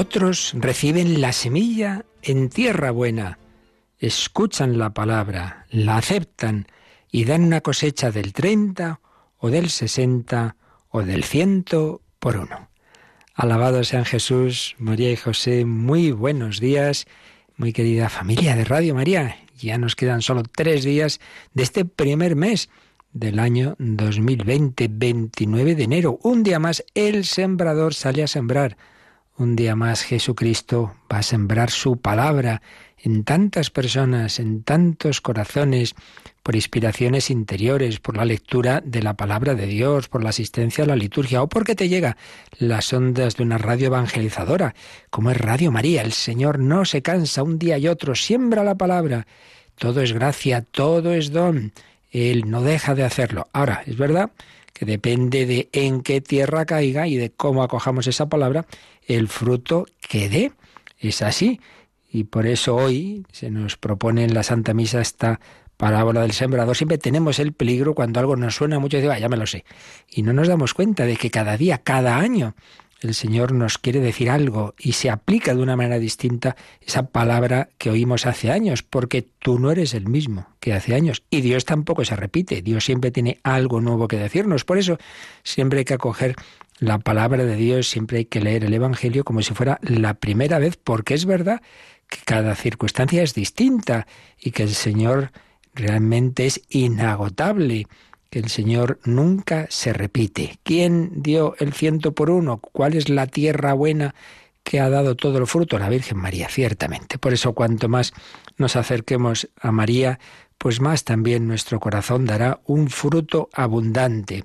Otros reciben la semilla en tierra buena, escuchan la palabra, la aceptan y dan una cosecha del 30 o del 60 o del ciento por uno. Alabado sean Jesús, María y José, muy buenos días, muy querida familia de Radio María. Ya nos quedan solo tres días de este primer mes del año 2020, 29 de enero. Un día más el sembrador sale a sembrar. Un día más Jesucristo va a sembrar su palabra en tantas personas, en tantos corazones, por inspiraciones interiores, por la lectura de la palabra de Dios, por la asistencia a la liturgia o porque te llega las ondas de una radio evangelizadora, como es Radio María. El Señor no se cansa un día y otro, siembra la palabra. Todo es gracia, todo es don. Él no deja de hacerlo. Ahora, es verdad que depende de en qué tierra caiga y de cómo acojamos esa palabra, el fruto que dé. Es así. Y por eso hoy se nos propone en la Santa Misa esta parábola del sembrador. Siempre tenemos el peligro cuando algo nos suena mucho, de, ah, ya me lo sé. Y no nos damos cuenta de que cada día, cada año, el Señor nos quiere decir algo y se aplica de una manera distinta esa palabra que oímos hace años, porque tú no eres el mismo que hace años y Dios tampoco se repite, Dios siempre tiene algo nuevo que decirnos, por eso siempre hay que acoger la palabra de Dios, siempre hay que leer el Evangelio como si fuera la primera vez, porque es verdad que cada circunstancia es distinta y que el Señor realmente es inagotable que el Señor nunca se repite. ¿Quién dio el ciento por uno? ¿Cuál es la tierra buena que ha dado todo el fruto? La Virgen María, ciertamente. Por eso cuanto más nos acerquemos a María, pues más también nuestro corazón dará un fruto abundante.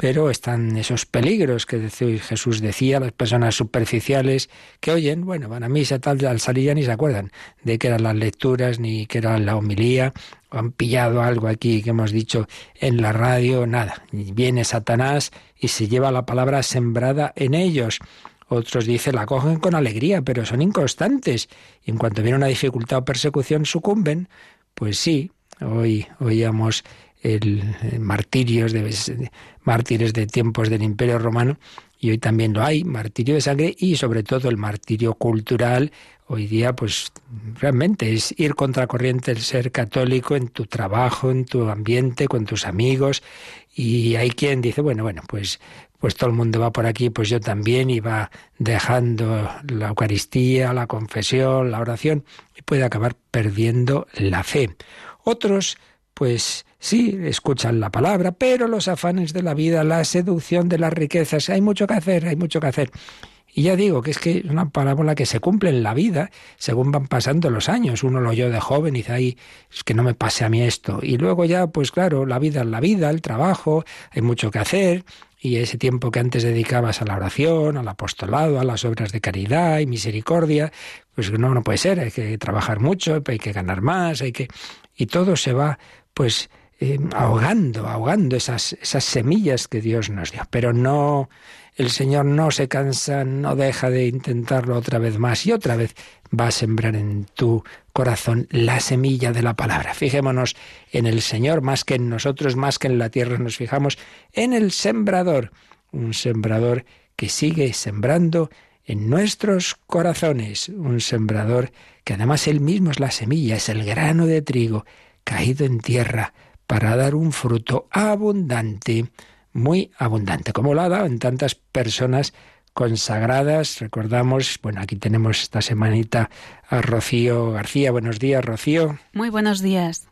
Pero están esos peligros que Jesús decía, las personas superficiales que oyen, bueno, van a misa tal, al salir ya ni se acuerdan de qué eran las lecturas ni qué era la homilía, o han pillado algo aquí que hemos dicho en la radio, nada. Viene Satanás y se lleva la palabra sembrada en ellos. Otros dicen la cogen con alegría, pero son inconstantes. Y en cuanto viene una dificultad o persecución sucumben. Pues sí, hoy oíamos el, martirios de, mártires de tiempos del Imperio Romano y hoy también lo hay, martirio de sangre y sobre todo el martirio cultural. Hoy día, pues realmente es ir contracorriente el ser católico en tu trabajo, en tu ambiente, con tus amigos. Y hay quien dice, bueno, bueno, pues, pues todo el mundo va por aquí, pues yo también, y va dejando la Eucaristía, la confesión, la oración, y puede acabar perdiendo la fe. Otros pues sí, escuchan la palabra, pero los afanes de la vida, la seducción de las riquezas, hay mucho que hacer, hay mucho que hacer. Y ya digo que es que es una parábola que se cumple en la vida según van pasando los años. Uno lo oyó de joven y dice, ay, es que no me pase a mí esto. Y luego ya, pues claro, la vida es la vida, el trabajo, hay mucho que hacer. Y ese tiempo que antes dedicabas a la oración, al apostolado, a las obras de caridad y misericordia, pues no, no puede ser, hay que trabajar mucho, hay que ganar más, hay que... Y todo se va pues eh, ahogando, ahogando esas, esas semillas que Dios nos dio. Pero no, el Señor no se cansa, no deja de intentarlo otra vez más y otra vez va a sembrar en tu corazón la semilla de la palabra. Fijémonos en el Señor más que en nosotros, más que en la tierra, nos fijamos en el sembrador, un sembrador que sigue sembrando en nuestros corazones, un sembrador que además él mismo es la semilla, es el grano de trigo caído en tierra para dar un fruto abundante, muy abundante, como lo ha dado en tantas personas consagradas. Recordamos, bueno, aquí tenemos esta semanita a Rocío García. Buenos días, Rocío. Muy buenos días.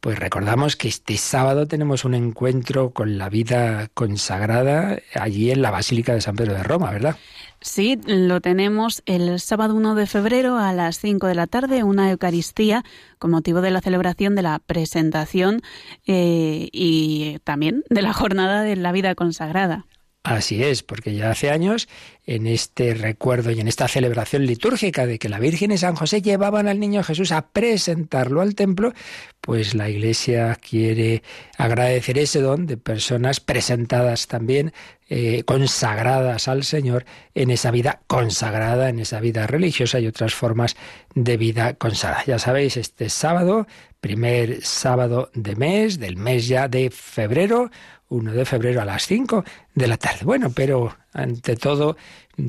Pues recordamos que este sábado tenemos un encuentro con la vida consagrada allí en la Basílica de San Pedro de Roma, ¿verdad? Sí, lo tenemos el sábado 1 de febrero a las 5 de la tarde, una Eucaristía con motivo de la celebración de la presentación eh, y también de la jornada de la vida consagrada. Así es, porque ya hace años, en este recuerdo y en esta celebración litúrgica de que la Virgen y San José llevaban al niño Jesús a presentarlo al templo, pues la Iglesia quiere agradecer ese don de personas presentadas también, eh, consagradas al Señor en esa vida consagrada, en esa vida religiosa y otras formas de vida consagrada. Ya sabéis, este sábado, primer sábado de mes, del mes ya de febrero, 1 de febrero a las 5 de la tarde. Bueno, pero ante todo,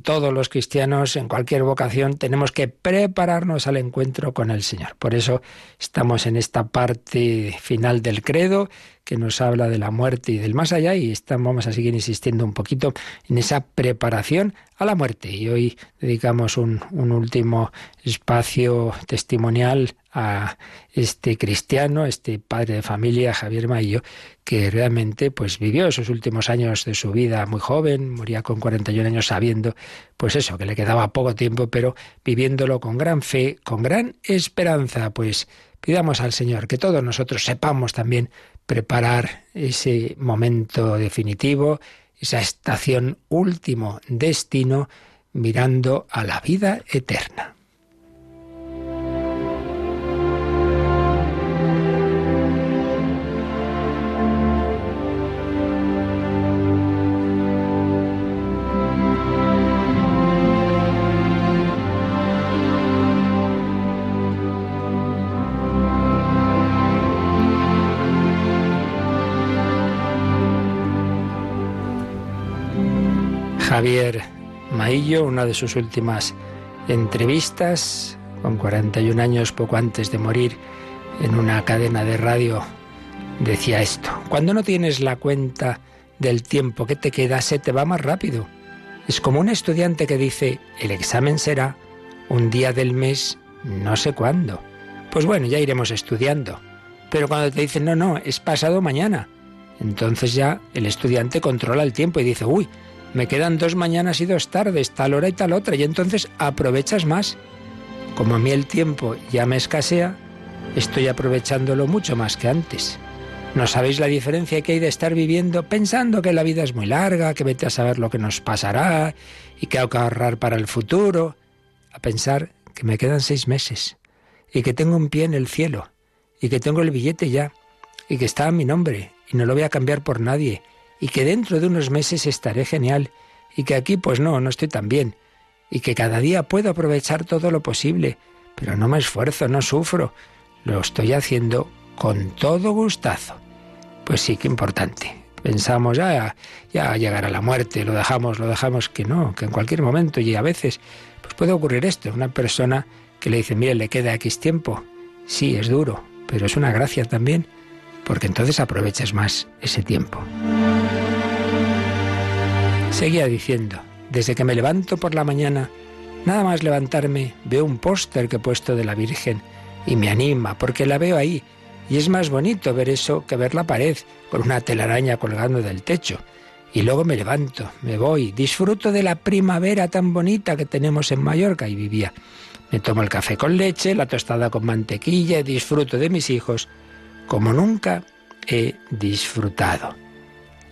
todos los cristianos en cualquier vocación tenemos que prepararnos al encuentro con el Señor. Por eso estamos en esta parte final del credo que nos habla de la muerte y del más allá y estamos, vamos a seguir insistiendo un poquito en esa preparación a la muerte. Y hoy dedicamos un, un último espacio testimonial a este cristiano, este padre de familia, Javier Maillo, que realmente pues vivió esos últimos años de su vida muy joven, moría con 41 años sabiendo pues eso, que le quedaba poco tiempo, pero viviéndolo con gran fe, con gran esperanza, pues pidamos al Señor que todos nosotros sepamos también preparar ese momento definitivo, esa estación último destino mirando a la vida eterna. Javier Maillo, una de sus últimas entrevistas, con 41 años poco antes de morir, en una cadena de radio, decía esto, cuando no tienes la cuenta del tiempo que te queda, se te va más rápido. Es como un estudiante que dice, el examen será un día del mes, no sé cuándo. Pues bueno, ya iremos estudiando. Pero cuando te dicen, no, no, es pasado mañana, entonces ya el estudiante controla el tiempo y dice, uy, me quedan dos mañanas y dos tardes, tal hora y tal otra, y entonces aprovechas más. Como a mí el tiempo ya me escasea, estoy aprovechándolo mucho más que antes. ¿No sabéis la diferencia que hay de estar viviendo pensando que la vida es muy larga, que vete a saber lo que nos pasará y que hay que ahorrar para el futuro? A pensar que me quedan seis meses y que tengo un pie en el cielo y que tengo el billete ya y que está a mi nombre y no lo voy a cambiar por nadie y que dentro de unos meses estaré genial y que aquí pues no, no estoy tan bien y que cada día puedo aprovechar todo lo posible, pero no me esfuerzo, no sufro, lo estoy haciendo con todo gustazo. Pues sí, que importante. Pensamos, ya, ya llegará la muerte, lo dejamos, lo dejamos, que no, que en cualquier momento y a veces pues puede ocurrir esto, una persona que le dice, mire, le queda X tiempo, sí, es duro, pero es una gracia también, porque entonces aprovechas más ese tiempo. Seguía diciendo, desde que me levanto por la mañana, nada más levantarme, veo un póster que he puesto de la Virgen y me anima porque la veo ahí. Y es más bonito ver eso que ver la pared con una telaraña colgando del techo. Y luego me levanto, me voy, disfruto de la primavera tan bonita que tenemos en Mallorca y vivía. Me tomo el café con leche, la tostada con mantequilla, disfruto de mis hijos como nunca he disfrutado.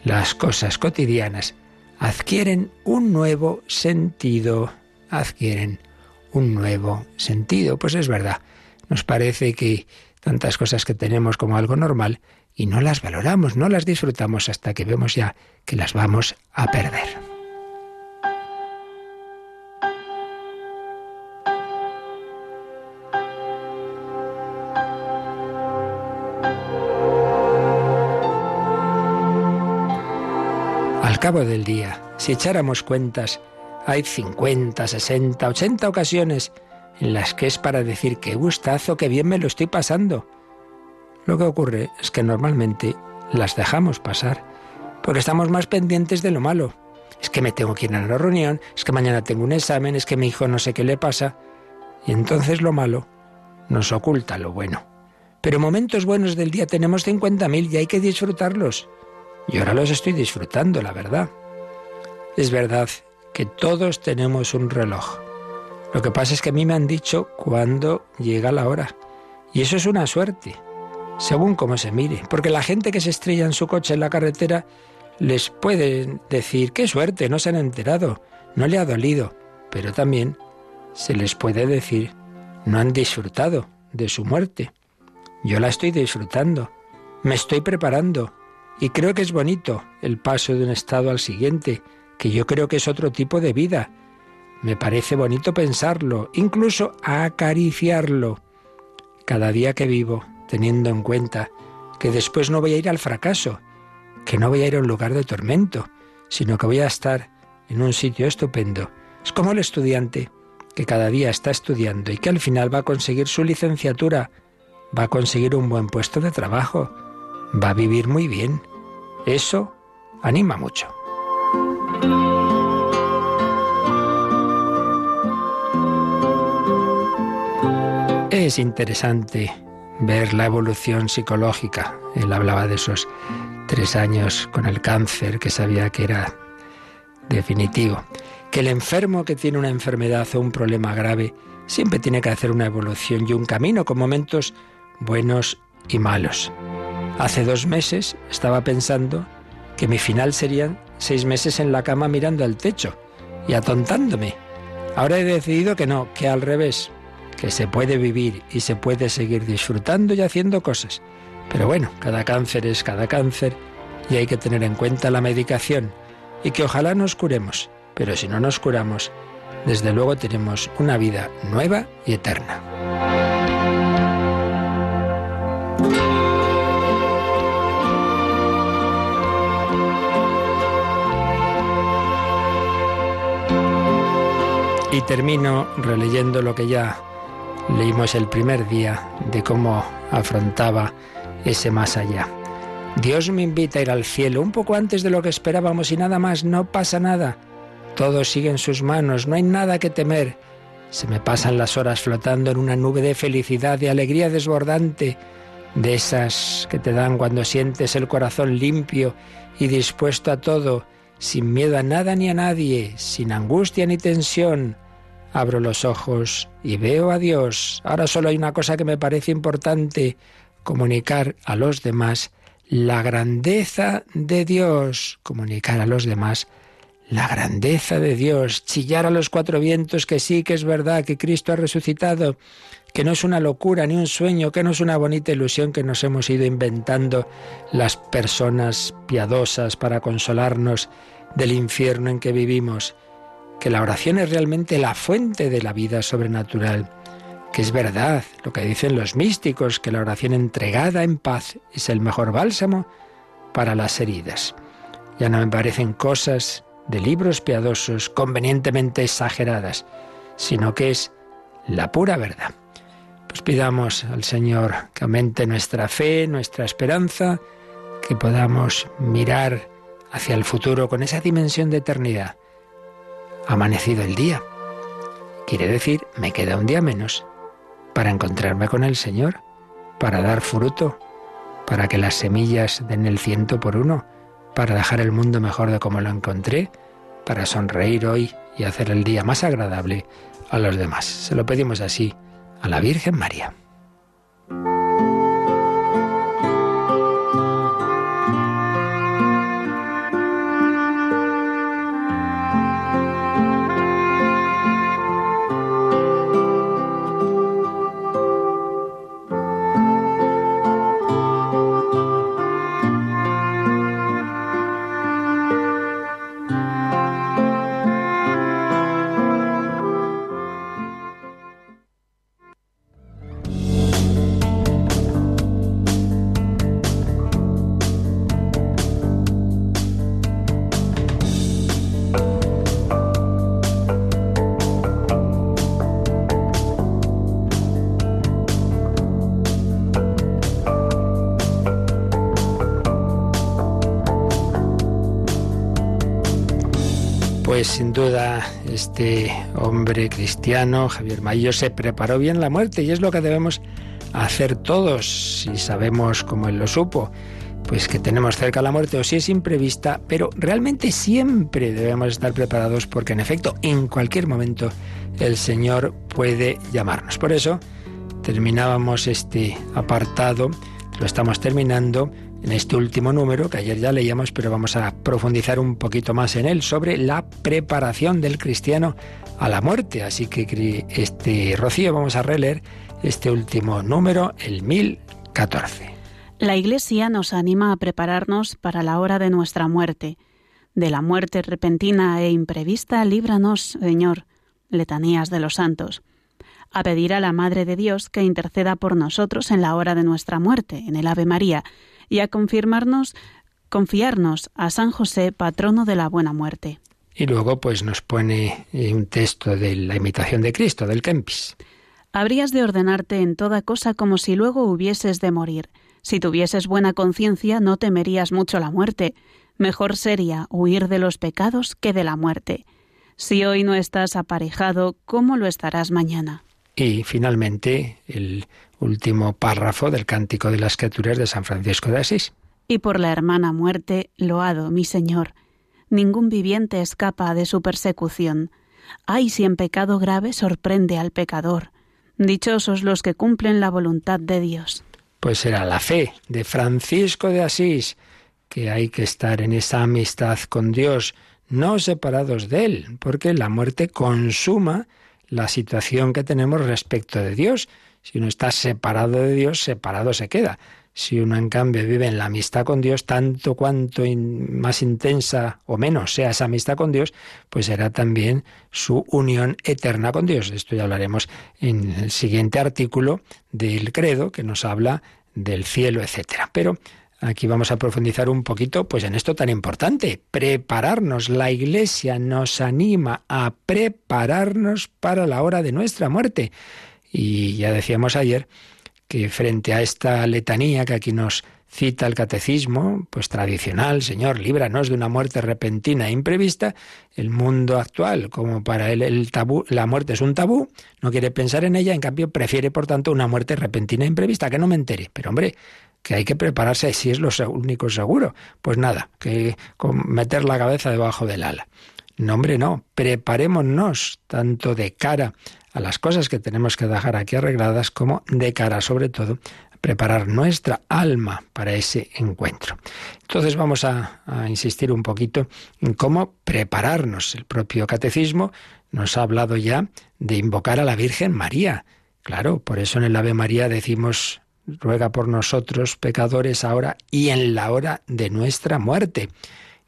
Las cosas cotidianas adquieren un nuevo sentido, adquieren un nuevo sentido. Pues es verdad, nos parece que tantas cosas que tenemos como algo normal y no las valoramos, no las disfrutamos hasta que vemos ya que las vamos a perder. Cabo del día, si echáramos cuentas, hay 50, 60, 80 ocasiones en las que es para decir qué gustazo, qué bien me lo estoy pasando. Lo que ocurre es que normalmente las dejamos pasar, porque estamos más pendientes de lo malo. Es que me tengo que ir a la reunión, es que mañana tengo un examen, es que mi hijo no sé qué le pasa. Y entonces lo malo nos oculta lo bueno. Pero momentos buenos del día tenemos 50.000 y hay que disfrutarlos. Y ahora los estoy disfrutando, la verdad. Es verdad que todos tenemos un reloj. Lo que pasa es que a mí me han dicho cuándo llega la hora. Y eso es una suerte, según cómo se mire. Porque la gente que se estrella en su coche en la carretera, les puede decir, qué suerte, no se han enterado, no le ha dolido, pero también se les puede decir, no han disfrutado de su muerte. Yo la estoy disfrutando, me estoy preparando y creo que es bonito el paso de un estado al siguiente, que yo creo que es otro tipo de vida. Me parece bonito pensarlo, incluso acariciarlo, cada día que vivo, teniendo en cuenta que después no voy a ir al fracaso, que no voy a ir a un lugar de tormento, sino que voy a estar en un sitio estupendo. Es como el estudiante que cada día está estudiando y que al final va a conseguir su licenciatura, va a conseguir un buen puesto de trabajo, va a vivir muy bien. Eso anima mucho. Es interesante ver la evolución psicológica. Él hablaba de esos tres años con el cáncer que sabía que era definitivo. Que el enfermo que tiene una enfermedad o un problema grave siempre tiene que hacer una evolución y un camino con momentos buenos y malos. Hace dos meses estaba pensando que mi final serían seis meses en la cama mirando al techo y atontándome. Ahora he decidido que no, que al revés, que se puede vivir y se puede seguir disfrutando y haciendo cosas. Pero bueno, cada cáncer es cada cáncer y hay que tener en cuenta la medicación y que ojalá nos curemos, pero si no nos curamos, desde luego tenemos una vida nueva y eterna. Y termino releyendo lo que ya leímos el primer día de cómo afrontaba ese más allá. Dios me invita a ir al cielo un poco antes de lo que esperábamos y nada más, no pasa nada. Todo sigue en sus manos, no hay nada que temer. Se me pasan las horas flotando en una nube de felicidad, de alegría desbordante, de esas que te dan cuando sientes el corazón limpio y dispuesto a todo, sin miedo a nada ni a nadie, sin angustia ni tensión, Abro los ojos y veo a Dios. Ahora solo hay una cosa que me parece importante, comunicar a los demás la grandeza de Dios, comunicar a los demás la grandeza de Dios, chillar a los cuatro vientos que sí, que es verdad, que Cristo ha resucitado, que no es una locura ni un sueño, que no es una bonita ilusión que nos hemos ido inventando las personas piadosas para consolarnos del infierno en que vivimos que la oración es realmente la fuente de la vida sobrenatural, que es verdad lo que dicen los místicos, que la oración entregada en paz es el mejor bálsamo para las heridas. Ya no me parecen cosas de libros piadosos convenientemente exageradas, sino que es la pura verdad. Pues pidamos al Señor que aumente nuestra fe, nuestra esperanza, que podamos mirar hacia el futuro con esa dimensión de eternidad amanecido el día. Quiere decir, me queda un día menos para encontrarme con el Señor, para dar fruto, para que las semillas den el ciento por uno, para dejar el mundo mejor de como lo encontré, para sonreír hoy y hacer el día más agradable a los demás. Se lo pedimos así a la Virgen María. Pues sin duda este hombre cristiano, Javier Mayo, se preparó bien la muerte y es lo que debemos hacer todos si sabemos como él lo supo. Pues que tenemos cerca la muerte o si es imprevista, pero realmente siempre debemos estar preparados porque en efecto en cualquier momento el Señor puede llamarnos. Por eso terminábamos este apartado, lo estamos terminando en este último número, que ayer ya leíamos, pero vamos a profundizar un poquito más en él, sobre la preparación del cristiano a la muerte. Así que este Rocío vamos a releer este último número, el 1014. La Iglesia nos anima a prepararnos para la hora de nuestra muerte. De la muerte repentina e imprevista, líbranos, Señor. Letanías de los Santos a pedir a la Madre de Dios que interceda por nosotros en la hora de nuestra muerte, en el Ave María, y a confirmarnos, confiarnos a San José, patrono de la buena muerte. Y luego pues nos pone eh, un texto de la imitación de Cristo, del Kempis. Habrías de ordenarte en toda cosa como si luego hubieses de morir. Si tuvieses buena conciencia no temerías mucho la muerte. Mejor sería huir de los pecados que de la muerte. Si hoy no estás aparejado, ¿cómo lo estarás mañana? Y finalmente el último párrafo del Cántico de las Escrituras de San Francisco de Asís. Y por la hermana muerte, loado, mi Señor. Ningún viviente escapa de su persecución. Ay, si en pecado grave sorprende al pecador. Dichosos los que cumplen la voluntad de Dios. Pues era la fe de Francisco de Asís, que hay que estar en esa amistad con Dios, no separados de Él, porque la muerte consuma la situación que tenemos respecto de Dios. Si uno está separado de Dios, separado se queda. Si uno, en cambio, vive en la amistad con Dios, tanto cuanto más intensa o menos sea esa amistad con Dios, pues será también su unión eterna con Dios. Esto ya hablaremos en el siguiente artículo del credo que nos habla del cielo, etcétera. Pero Aquí vamos a profundizar un poquito pues en esto tan importante, prepararnos. La Iglesia nos anima a prepararnos para la hora de nuestra muerte. Y ya decíamos ayer que frente a esta letanía que aquí nos cita el catecismo, pues tradicional, Señor, líbranos de una muerte repentina e imprevista, el mundo actual, como para él el tabú, la muerte es un tabú, no quiere pensar en ella, en cambio prefiere, por tanto, una muerte repentina e imprevista, que no me entere. Pero hombre, que hay que prepararse si es lo único seguro. Pues nada, que meter la cabeza debajo del ala. No, hombre, no. Preparémonos tanto de cara las cosas que tenemos que dejar aquí arregladas como de cara, sobre todo, a preparar nuestra alma para ese encuentro. Entonces vamos a, a insistir un poquito en cómo prepararnos. El propio catecismo nos ha hablado ya de invocar a la Virgen María. Claro, por eso en el Ave María decimos ruega por nosotros pecadores ahora y en la hora de nuestra muerte.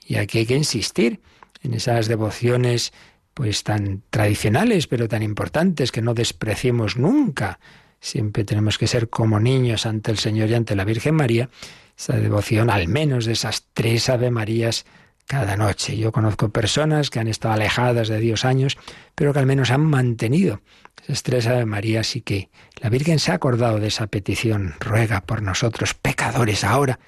Y aquí hay que insistir en esas devociones pues tan tradicionales, pero tan importantes que no despreciemos nunca. Siempre tenemos que ser como niños ante el Señor y ante la Virgen María, esa devoción al menos de esas tres Ave Marías cada noche. Yo conozco personas que han estado alejadas de Dios años, pero que al menos han mantenido esas tres Ave Marías y que la Virgen se ha acordado de esa petición, ruega por nosotros pecadores ahora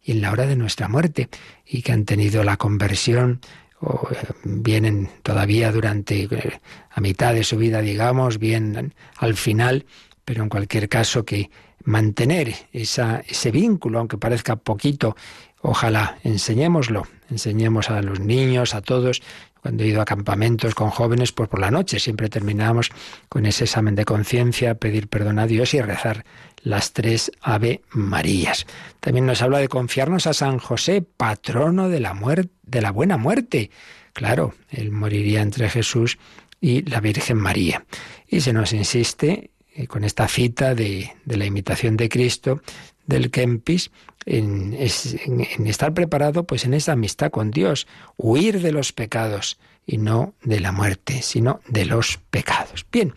y en la hora de nuestra muerte, y que han tenido la conversión o eh, vienen todavía durante eh, a mitad de su vida, digamos, bien al final, pero en cualquier caso que mantener esa, ese vínculo, aunque parezca poquito, ojalá enseñémoslo, enseñemos a los niños, a todos, cuando he ido a campamentos con jóvenes, pues por la noche siempre terminamos con ese examen de conciencia, pedir perdón a Dios y rezar las tres Ave Marías. También nos habla de confiarnos a San José, patrono de la muerte, de la buena muerte. Claro, él moriría entre Jesús y la Virgen María. Y se nos insiste eh, con esta cita de, de la imitación de Cristo del Kempis en, estar preparado pues en esa amistad con Dios, huir de los pecados y no de la muerte, sino de los pecados. Bien,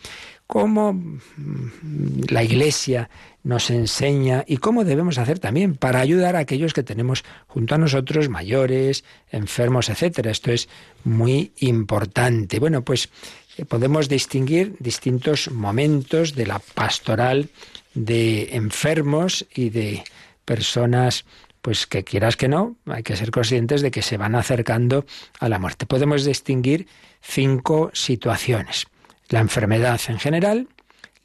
cómo mm, la Iglesia nos enseña y cómo debemos hacer también para ayudar a aquellos que tenemos junto a nosotros, mayores, enfermos, etcétera. Esto es muy importante. Bueno, pues eh, podemos distinguir distintos momentos de la pastoral de enfermos y de personas pues que quieras que no, hay que ser conscientes de que se van acercando a la muerte. Podemos distinguir cinco situaciones. La enfermedad en general,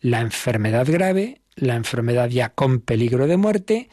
la enfermedad grave, la enfermedad ya con peligro de muerte,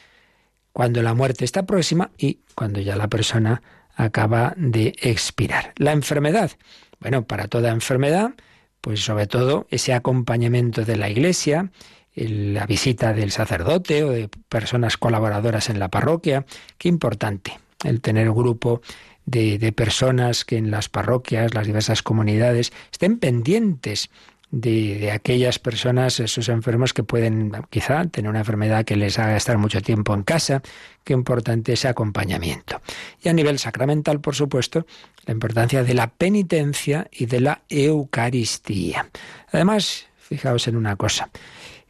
cuando la muerte está próxima y cuando ya la persona acaba de expirar. La enfermedad, bueno, para toda enfermedad, pues sobre todo ese acompañamiento de la Iglesia, la visita del sacerdote o de personas colaboradoras en la parroquia. Qué importante el tener grupo de, de personas que en las parroquias, las diversas comunidades, estén pendientes de, aquellas personas, esos enfermos que pueden quizá tener una enfermedad que les haga estar mucho tiempo en casa. Qué importante ese acompañamiento. Y a nivel sacramental, por supuesto, la importancia de la penitencia y de la Eucaristía. Además, fijaos en una cosa.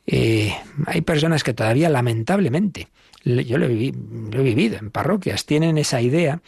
Eh, hay personas que todavía, lamentablemente, yo lo he, lo he vivido en parroquias, tienen esa idea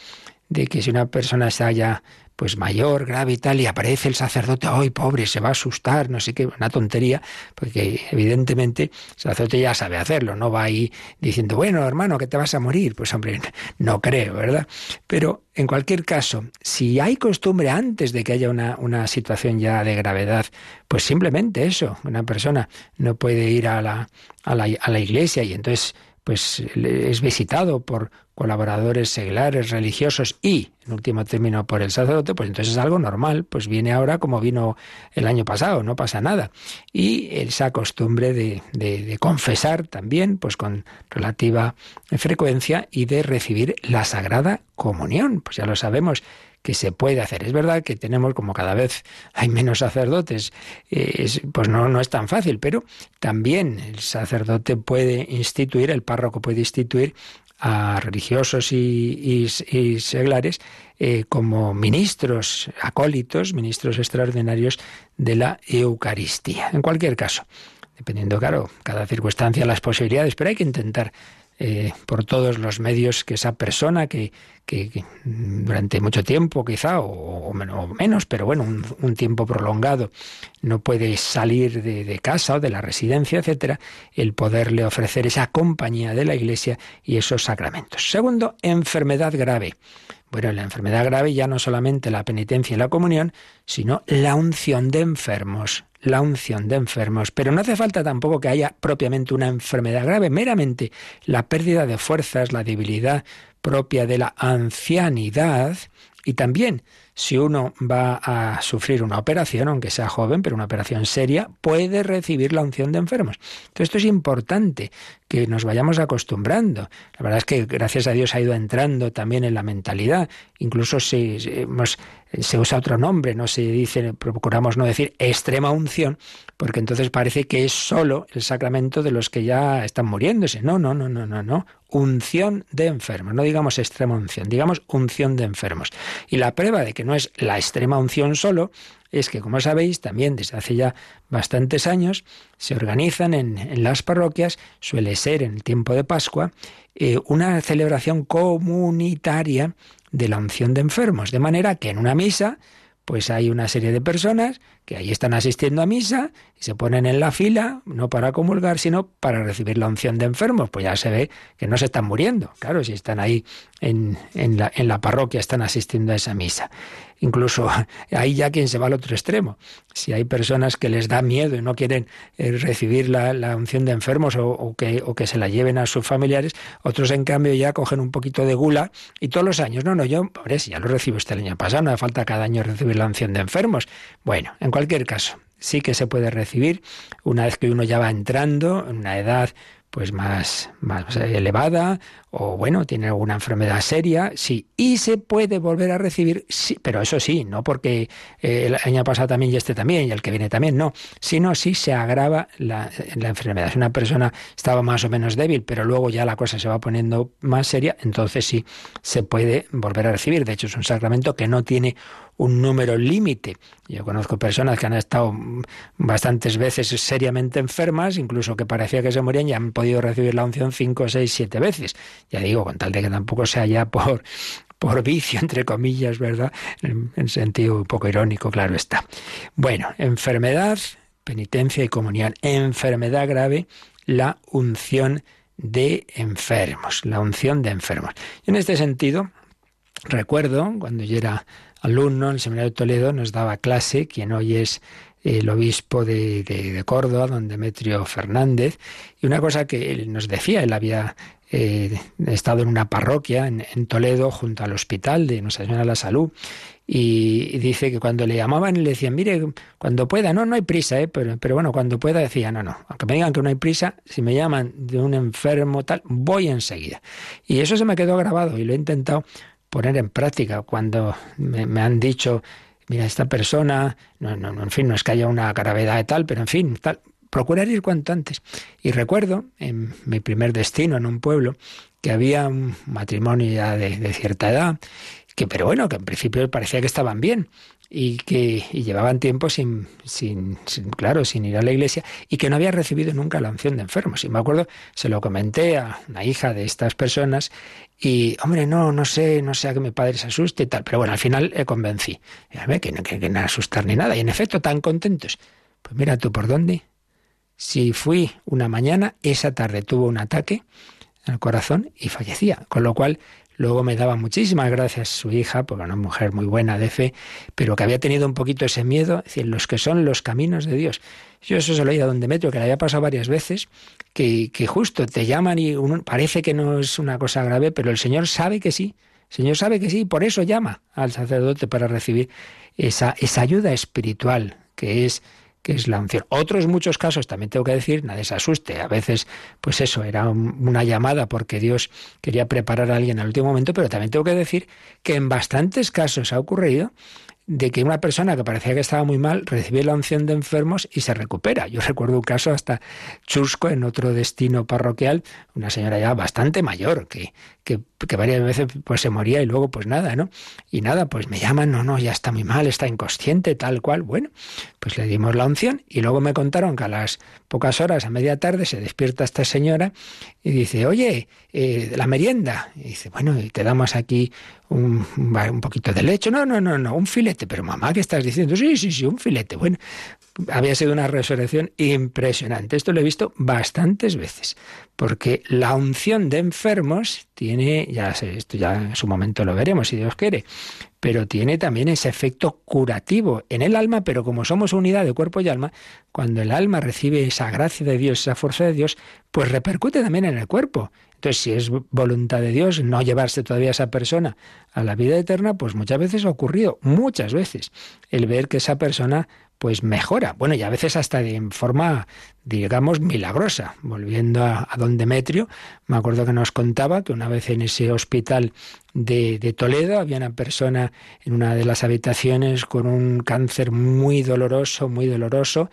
de que si una persona está ya pues mayor, grave y tal, y aparece el sacerdote, ¡ay, pobre! Se va a asustar, no sé qué, una tontería, porque evidentemente el sacerdote ya sabe hacerlo, no va ahí diciendo, bueno, hermano, que te vas a morir. Pues hombre, no creo, ¿verdad? Pero en cualquier caso, si hay costumbre antes de que haya una, una situación ya de gravedad, pues simplemente eso, una persona no puede ir a la, a la, a la iglesia y entonces pues es visitado por colaboradores seglares, religiosos y, en último término, por el sacerdote, pues entonces es algo normal, pues viene ahora como vino el año pasado, no pasa nada. Y esa costumbre de, de confesar también, pues con relativa frecuencia y de recibir la Sagrada Comunión, pues ya lo sabemos, que se puede hacer. Es verdad que tenemos, como cada vez hay menos sacerdotes, eh, pues no, no es tan fácil, pero también el sacerdote puede instituir, el párroco puede instituir a religiosos y, seglares eh, como ministros acólitos, ministros extraordinarios de la Eucaristía. En cualquier caso, dependiendo, claro, cada circunstancia, las posibilidades, pero hay que intentar eh, por todos los medios que esa persona que, que, durante mucho tiempo quizá, o, menos, pero bueno, un, tiempo prolongado, no puede salir de, de, casa o de la residencia, etcétera, el poderle ofrecer esa compañía de la Iglesia y esos sacramentos. Segundo, enfermedad grave. Bueno, la enfermedad grave ya no solamente la penitencia y la comunión, sino la unción de enfermos la unción de enfermos. Pero no hace falta tampoco que haya propiamente una enfermedad grave, meramente la pérdida de fuerzas, la debilidad propia de la ancianidad y también si uno va a sufrir una operación, aunque sea joven, pero una operación seria, puede recibir la unción de enfermos. Entonces esto es importante, que nos vayamos acostumbrando. La verdad es que gracias a Dios ha ido entrando también en la mentalidad. Incluso si se usa otro nombre, no se dice, procuramos no decir extrema unción, porque entonces parece que es solo el sacramento de los que ya están muriéndose. No, no, no, no, no, no. Unción de enfermos. No digamos extrema unción, digamos unción de enfermos. Y la prueba de que no es la extrema unción solo, es que, como sabéis, también desde hace ya bastantes años se organizan en, las parroquias, suele ser en el tiempo de Pascua, eh, una celebración comunitaria de la unción de enfermos, de manera que en una misa pues hay una serie de personas que ahí están asistiendo a misa y se ponen en la fila, no para comulgar, sino para recibir la unción de enfermos. Pues ya se ve que no se están muriendo. Claro, si están ahí en, en, la, en la parroquia, están asistiendo a esa misa. Incluso ahí ya quien se va al otro extremo. Si hay personas que les da miedo y no quieren eh, recibir la, unción de enfermos o, que, se la lleven a sus familiares, otros en cambio ya cogen un poquito de gula y todos los años, no, no, yo, pobre, si ya lo recibo este año pasado, no hace falta cada año recibir la unción de enfermos. Bueno, en cualquier caso, sí que se puede recibir una vez que uno ya va entrando en una edad pues más, más elevada o bueno, tiene alguna enfermedad seria, sí, y se puede volver a recibir, sí, pero eso sí, no porque eh, el año pasado también y este también y el que viene también, no, sino si se agrava la, la enfermedad. Si una persona estaba más o menos débil, pero luego ya la cosa se va poniendo más seria, entonces sí se puede volver a recibir. De hecho, es un sacramento que no tiene un número límite. Yo conozco personas que han estado bastantes veces seriamente enfermas, incluso que parecía que se morían y han podido recibir la unción cinco, seis, siete veces. Ya digo, con tal de que tampoco sea ya por, por vicio, entre comillas, ¿verdad? En, en sentido un poco irónico, claro está. Bueno, enfermedad, penitencia y comunión. Enfermedad grave, la unción de enfermos, la unción de enfermos. Y en este sentido, recuerdo cuando yo era alumno en el Seminario de Toledo, nos daba clase, quien hoy es el obispo de, de, Córdoba, don Demetrio Fernández, y una cosa que él nos decía, él había eh, estado en una parroquia en, Toledo junto al hospital de Nuestra Señora de la Salud, y dice que cuando le llamaban le decían, mire, cuando pueda, no, no hay prisa, ¿eh? pero, pero bueno, cuando pueda decía, no, no, aunque me digan que no hay prisa, si me llaman de un enfermo tal, voy enseguida. Y eso se me quedó grabado y lo he intentado poner en práctica cuando me, han dicho, mira, esta persona, no, no, en fin, no es que haya una gravedad de tal, pero en fin, tal, procurar ir cuanto antes. Y recuerdo en mi primer destino, en un pueblo, que había un matrimonio ya de, de cierta edad que pero bueno, que en principio parecía que estaban bien y que llevaban tiempo sin, sin, claro, sin ir a la iglesia y que no había recibido nunca la unción de enfermos. Y me acuerdo, se lo comenté a una hija de estas personas y, hombre, no, no sé, no sé a que mi padre se asuste y tal, pero bueno, al final le convencí. Que, que, que, que no asustar ni nada. Y en efecto, tan contentos. Pues mira tú por dónde. Si fui una mañana, esa tarde tuvo un ataque al corazón y fallecía. Con lo cual Luego me daba muchísimas gracias su hija, porque una mujer muy buena de fe, pero que había tenido un poquito ese miedo, es decir, los que son los caminos de Dios. Yo eso se lo he oído a don Demetrio, que le había pasado varias veces, que, que justo te llaman y uno, parece que no es una cosa grave, pero el Señor sabe que sí. El Señor sabe que sí, por eso llama al sacerdote para recibir esa, esa ayuda espiritual, que es que es la unción. Otros muchos casos, también tengo que decir, nadie se asuste. A veces, pues eso, era una llamada porque Dios quería preparar a alguien al último momento, pero también tengo que decir que en bastantes casos ha ocurrido de que una persona que parecía que estaba muy mal recibe la unción de enfermos y se recupera. Yo recuerdo un caso hasta chusco en otro destino parroquial, una señora ya bastante mayor que, que, varias veces pues se moría y luego pues nada, ¿no? Y nada, pues me llaman, no, no, ya está muy mal, está inconsciente, tal cual. Bueno, pues le dimos la unción y luego me contaron que a las pocas horas, a media tarde, se despierta esta señora y dice, oye, eh, la merienda. Y dice, bueno, te damos aquí un, un poquito de leche. No, no, no, no, un filete. Pero mamá, ¿qué estás diciendo? Sí, sí, sí, un filete. Bueno, había sido una resurrección impresionante. Esto lo he visto bastantes veces, porque la unción de enfermos tiene, ya sé, esto ya en su momento lo veremos, si Dios quiere, pero tiene también ese efecto curativo en el alma, pero como somos unidad de cuerpo y alma, cuando el alma recibe esa gracia de Dios, esa fuerza de Dios, pues repercute también en el cuerpo. Entonces, si es voluntad de Dios no llevarse todavía a esa persona a la vida eterna, pues muchas veces ha ocurrido, muchas veces, el ver que esa persona pues mejora. Bueno, y a veces hasta de forma, digamos, milagrosa. Volviendo a, don Demetrio, me acuerdo que nos contaba que una vez en ese hospital de, de, Toledo había una persona en una de las habitaciones con un cáncer muy doloroso, muy doloroso,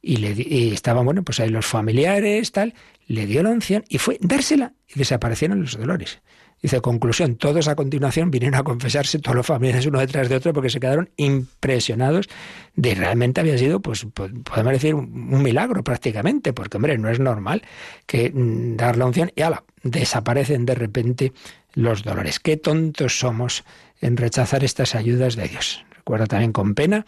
y, le, y estaban, bueno, pues ahí los familiares, tal, le dio la unción y fue dársela y desaparecieron los dolores. Dice, conclusión, todos a continuación vinieron a confesarse, todos los familiares uno detrás de otro, porque se quedaron impresionados de realmente había sido, pues, podemos decir, un milagro prácticamente, porque, hombre, no es normal que mm, dar la unción y ala, desaparecen de repente los dolores. Qué tontos somos en rechazar estas ayudas de Dios. Recuerdo también con pena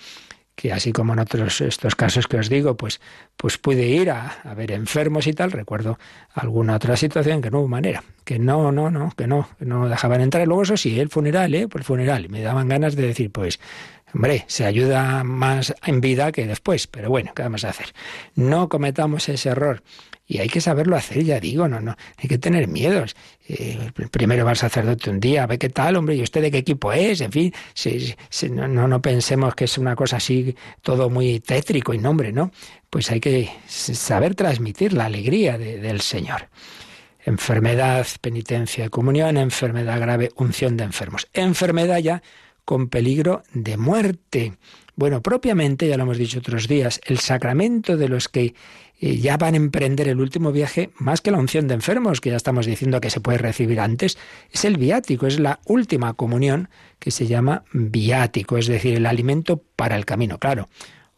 que así como en otros estos casos que os digo, pues, pues pude ir a, ver enfermos y tal. Recuerdo alguna otra situación que no hubo manera, que no, no, no, que no, que no dejaban entrar. Luego eso sí, el funeral, ¿eh? Por el funeral. Me daban ganas de decir, pues, hombre, se ayuda más en vida que después. Pero bueno, ¿qué vamos a hacer? No cometamos ese error y hay que saberlo hacer, ya digo, no, no, hay que tener miedos. Eh, primero va al sacerdote un día, ve qué tal, hombre, y usted de qué equipo es, en fin, si, no, no, pensemos que es una cosa así, todo muy tétrico y nombre, ¿no? Pues hay que saber transmitir la alegría del Señor. Enfermedad, penitencia, comunión, enfermedad grave, unción de enfermos. Enfermedad ya con peligro de muerte. Bueno, propiamente, ya lo hemos dicho otros días, el sacramento de los que ya van a emprender el último viaje, más que la unción de enfermos, que ya estamos diciendo que se puede recibir antes, es el viático, es la última comunión que se llama viático, es decir, el alimento para el camino. Claro,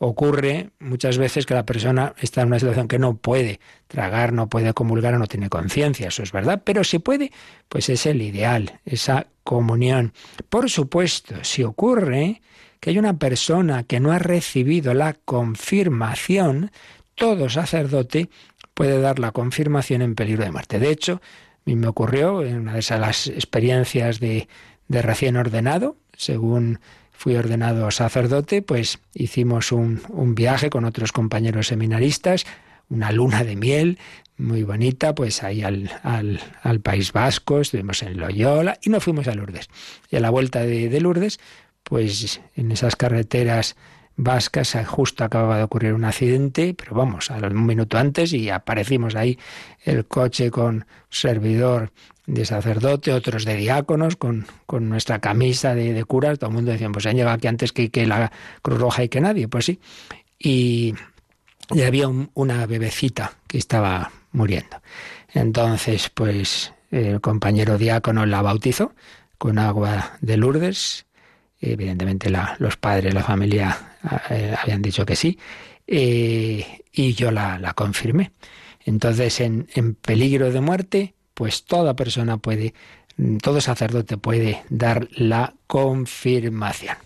ocurre muchas veces que la persona está en una situación que no puede tragar, no puede comulgar o no tiene conciencia, eso es verdad, pero si puede, pues es el ideal, esa comunión. Por supuesto, si ocurre que hay una persona que no ha recibido la confirmación, todo sacerdote puede dar la confirmación en peligro de muerte. De hecho, a mí me ocurrió en una de esas experiencias de, de recién ordenado, según fui ordenado sacerdote, pues hicimos un, un, viaje con otros compañeros seminaristas, una luna de miel muy bonita, pues ahí al, al, al País Vasco, estuvimos en Loyola y nos fuimos a Lourdes. Y a la vuelta de, de Lourdes, pues en esas carreteras vascas justo acababa de ocurrir un accidente, pero vamos, un minuto antes y aparecimos ahí el coche con servidor de sacerdote, otros de diáconos, con, con nuestra camisa de, de, curas, todo el mundo decía, pues han llegado aquí antes que, que la Cruz Roja y que nadie, pues sí. Y, y había una bebecita que estaba muriendo. Entonces, pues el compañero diácono la bautizó con agua de Lourdes. Evidentemente los padres, la familia eh, habían dicho que sí. Eh, y yo la, confirmé. Entonces, en, en peligro de muerte, pues toda persona puede, todo sacerdote puede dar la confirmación.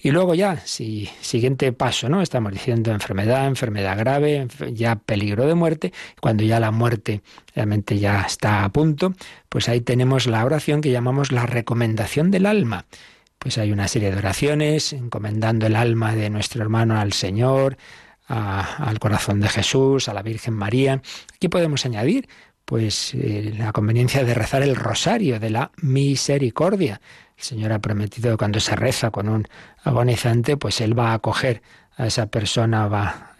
Y luego ya, si, siguiente paso, ¿no? Estamos diciendo enfermedad, enfermedad grave, ya peligro de muerte. Cuando ya la muerte realmente ya está a punto, pues ahí tenemos la oración que llamamos la recomendación del alma. Pues hay una serie de oraciones encomendando el alma de nuestro hermano al Señor, al corazón de Jesús, a la Virgen María. Aquí podemos añadir pues eh, la conveniencia de rezar el rosario de la misericordia. El Señor ha prometido que cuando se reza con un agonizante, pues Él va a acoger a esa persona, va a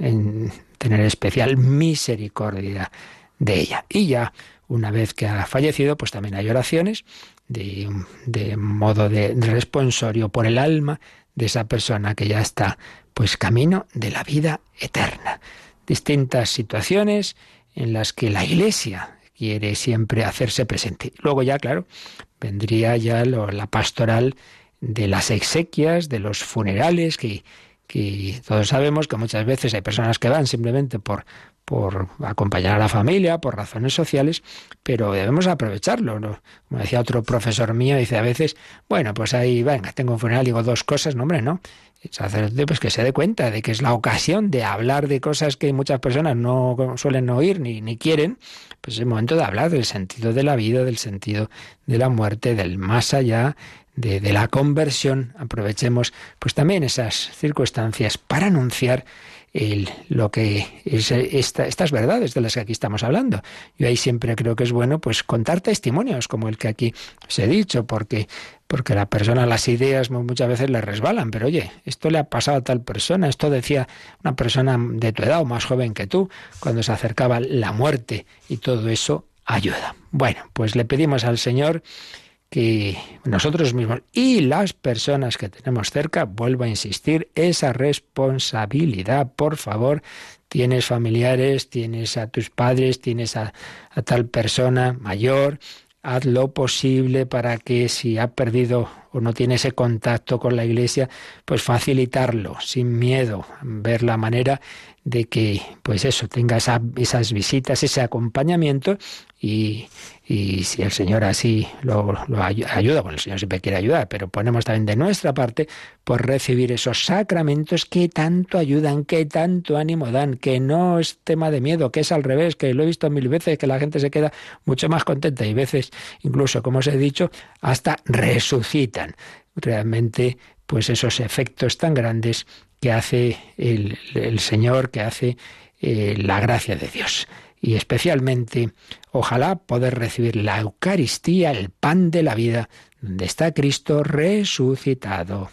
tener especial misericordia de ella. Y ya, una vez que ha fallecido, pues también hay oraciones de, modo de responsorio por el alma de esa persona que ya está, pues camino de la vida eterna. Distintas situaciones en las que la Iglesia quiere siempre hacerse presente. Luego ya, claro, vendría ya la pastoral de las exequias, de los funerales, que, que todos sabemos que muchas veces hay personas que van simplemente por, por acompañar a la familia, por razones sociales, pero debemos aprovecharlo. Como decía otro profesor mío, dice a veces, bueno, pues ahí, venga, tengo un funeral, digo dos cosas, no, hombre, no el sacerdote pues que se dé cuenta de que es la ocasión de hablar de cosas que muchas personas no suelen oír ni, ni quieren, pues es el momento de hablar del sentido de la vida, del sentido de la muerte, del más allá, de, de la conversión. Aprovechemos pues también esas circunstancias para anunciar lo que es esta, estas verdades de las que aquí estamos hablando. Yo ahí siempre creo que es bueno pues contar testimonios como el que aquí os he dicho, porque porque la persona, las ideas muchas veces le resbalan, pero oye, esto le ha pasado a tal persona, esto decía una persona de tu edad o más joven que tú, cuando se acercaba la muerte y todo eso ayuda. Bueno, pues le pedimos al Señor que nosotros mismos y las personas que tenemos cerca, vuelvo a insistir, esa responsabilidad, por favor, tienes familiares, tienes a tus padres, tienes a, a tal persona mayor, haz lo posible para que si ha perdido o no tiene ese contacto con la iglesia, pues facilitarlo sin miedo, ver la manera de que, pues eso, tenga esas visitas, ese acompañamiento y, y si el Señor así lo, ayuda, bueno, el Señor siempre quiere ayudar, pero ponemos también de nuestra parte por recibir esos sacramentos que tanto ayudan, que tanto ánimo dan, que no es tema de miedo, que es al revés, que lo he visto mil veces, que la gente se queda mucho más contenta y veces, incluso, como os he dicho, hasta Realmente, pues esos efectos tan grandes que hace el, el Señor, que hace eh, la gracia de Dios. Y especialmente, ojalá poder recibir la Eucaristía, el pan de la vida, donde está Cristo resucitado.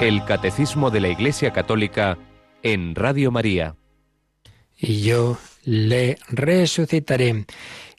El Catecismo de la Iglesia Católica en Radio María. Y yo le resucitaré.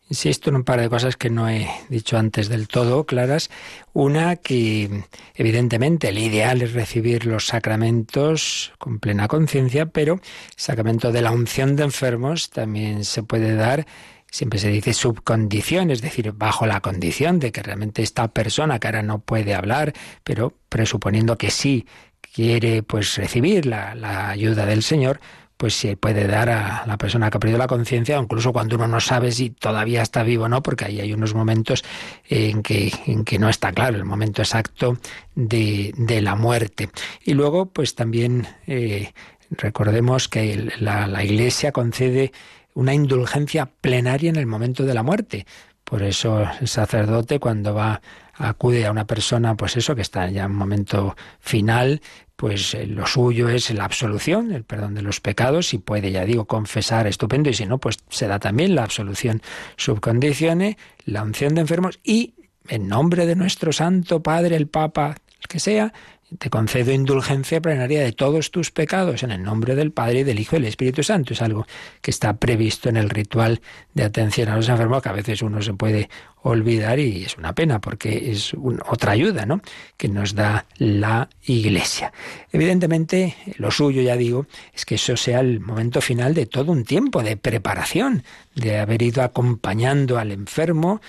Insisto en un par de cosas que no he dicho antes del todo claras. Una, que evidentemente el ideal es recibir los sacramentos con plena conciencia, pero el sacramento de la unción de enfermos también se puede dar siempre se dice subcondición, es decir, bajo la condición de que realmente esta persona que ahora no puede hablar, pero presuponiendo que sí quiere pues recibir la, la ayuda del Señor, pues se puede dar a la persona que ha perdido la conciencia, incluso cuando uno no sabe si todavía está vivo o no, porque ahí hay unos momentos en que, en que no está claro el momento exacto de, de la muerte. Y luego, pues también eh, recordemos que la, la Iglesia concede una indulgencia plenaria en el momento de la muerte. Por eso el sacerdote cuando va acude a una persona, pues eso, que está ya en un momento final, pues eh, lo suyo es la absolución, el perdón de los pecados, si puede, ya digo, confesar, estupendo, y si no, pues se da también la absolución subcondicione, la unción de enfermos y en nombre de nuestro Santo Padre, el Papa, el que sea, te concedo indulgencia plenaria de todos tus pecados en el nombre del Padre y del Hijo y del Espíritu Santo. Es algo que está previsto en el ritual de atención a los enfermos que a veces uno se puede olvidar y es una pena porque es otra ayuda ¿no? que nos da la Iglesia. Evidentemente, lo suyo, ya digo, es que eso sea el momento final de todo un tiempo de preparación, de haber ido acompañando al enfermo,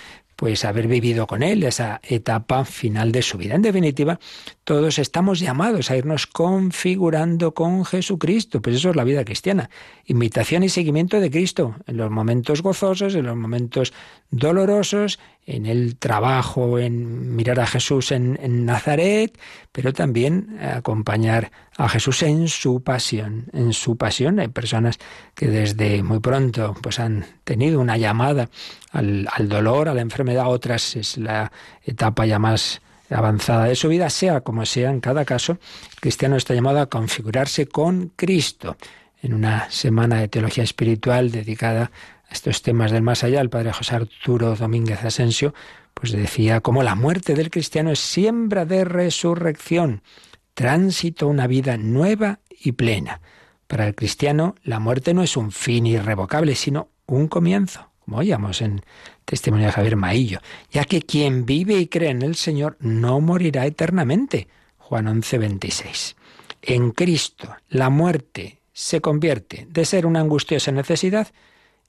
pues haber vivido con él esa etapa final de su vida. En definitiva, todos estamos llamados a irnos configurando con Jesucristo, pues eso es la vida cristiana, imitación y seguimiento de Cristo en los momentos gozosos, en los momentos dolorosos, en el trabajo, en mirar a Jesús en, Nazaret, pero también acompañar a Jesús en su pasión. En su pasión hay personas que desde muy pronto pues han tenido una llamada al, dolor, a la enfermedad, otras es la etapa ya más avanzada de su vida, sea como sea, en cada caso, el cristiano está llamado a configurarse con Cristo. En una semana de teología espiritual dedicada estos temas del más allá, el padre José Arturo Domínguez Asensio, pues decía cómo la muerte del cristiano es siembra de resurrección, tránsito a una vida nueva y plena. Para el cristiano, la muerte no es un fin irrevocable, sino un comienzo, como oíamos en testimonio de Javier Maillo, ya que quien vive y cree en el Señor no morirá eternamente. Juan 11, 26. En Cristo, la muerte se convierte de ser una angustiosa necesidad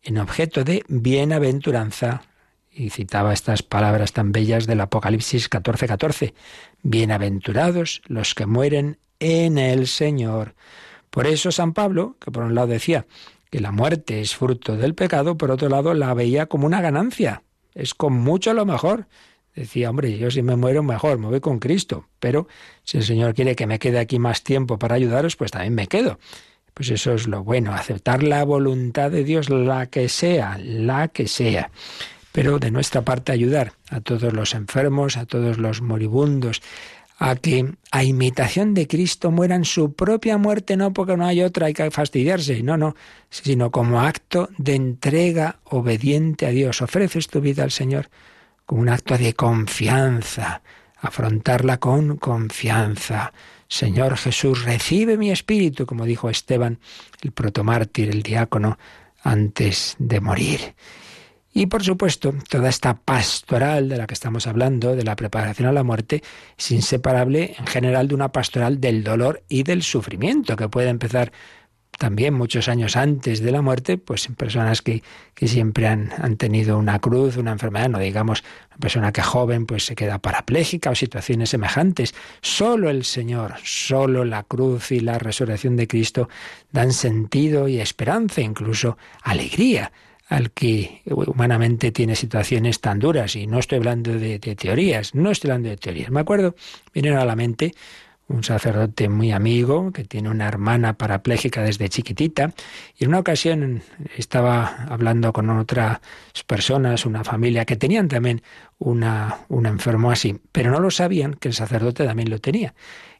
en objeto de bienaventuranza. Y citaba estas palabras tan bellas del Apocalipsis 14:14. 14. Bienaventurados los que mueren en el Señor. Por eso San Pablo, que por un lado decía que la muerte es fruto del pecado, por otro lado la veía como una ganancia. Es con mucho lo mejor. Decía, hombre, yo si me muero mejor, me voy con Cristo, pero si el Señor quiere que me quede aquí más tiempo para ayudaros, pues también me quedo. Pues eso es lo bueno, aceptar la voluntad de Dios, la que sea, la que sea. Pero de nuestra parte ayudar a todos los enfermos, a todos los moribundos, a que a imitación de Cristo mueran su propia muerte, no porque no hay otra, hay que fastidiarse, no, no, sino como acto de entrega obediente a Dios. Ofreces tu vida al Señor como un acto de confianza, afrontarla con confianza. Señor Jesús, recibe mi espíritu, como dijo Esteban, el protomártir, el diácono, antes de morir. Y por supuesto, toda esta pastoral de la que estamos hablando, de la preparación a la muerte, es inseparable en general de una pastoral del dolor y del sufrimiento, que puede empezar también muchos años antes de la muerte, pues personas que, que siempre han, han, tenido una cruz, una enfermedad, no digamos una persona que joven pues se queda parapléjica o situaciones semejantes. Solo el Señor, solo la cruz y la resurrección de Cristo dan sentido y esperanza, incluso alegría al que humanamente tiene situaciones tan duras. Y no estoy hablando de, de teorías, no estoy hablando de teorías. Me acuerdo, vinieron a la mente un sacerdote muy amigo que tiene una hermana parapléjica desde chiquitita y en una ocasión estaba hablando con otras personas, una familia que tenían también una, un enfermo así, pero no lo sabían que el sacerdote también lo tenía.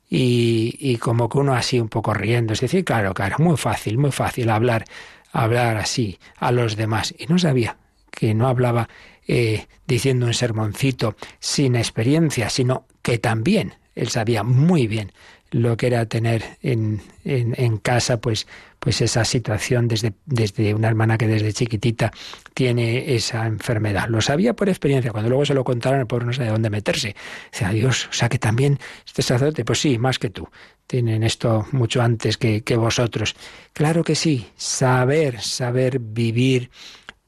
Y, y como que uno así un poco riendo, es decir, claro, claro, muy fácil, muy fácil hablar, hablar así a los demás. Y no sabía que no hablaba eh, diciendo un sermoncito sin experiencia, sino que también él sabía muy bien lo que era tener en, en, casa pues, pues esa situación desde, desde una hermana que desde chiquitita tiene esa enfermedad. Lo sabía por experiencia, cuando luego se lo contaron el pobre no sabía dónde meterse. Dice, Dios, o sea que también este sacerdote, pues sí, más que tú. Tienen esto mucho antes que, que vosotros. Claro que sí, saber, saber vivir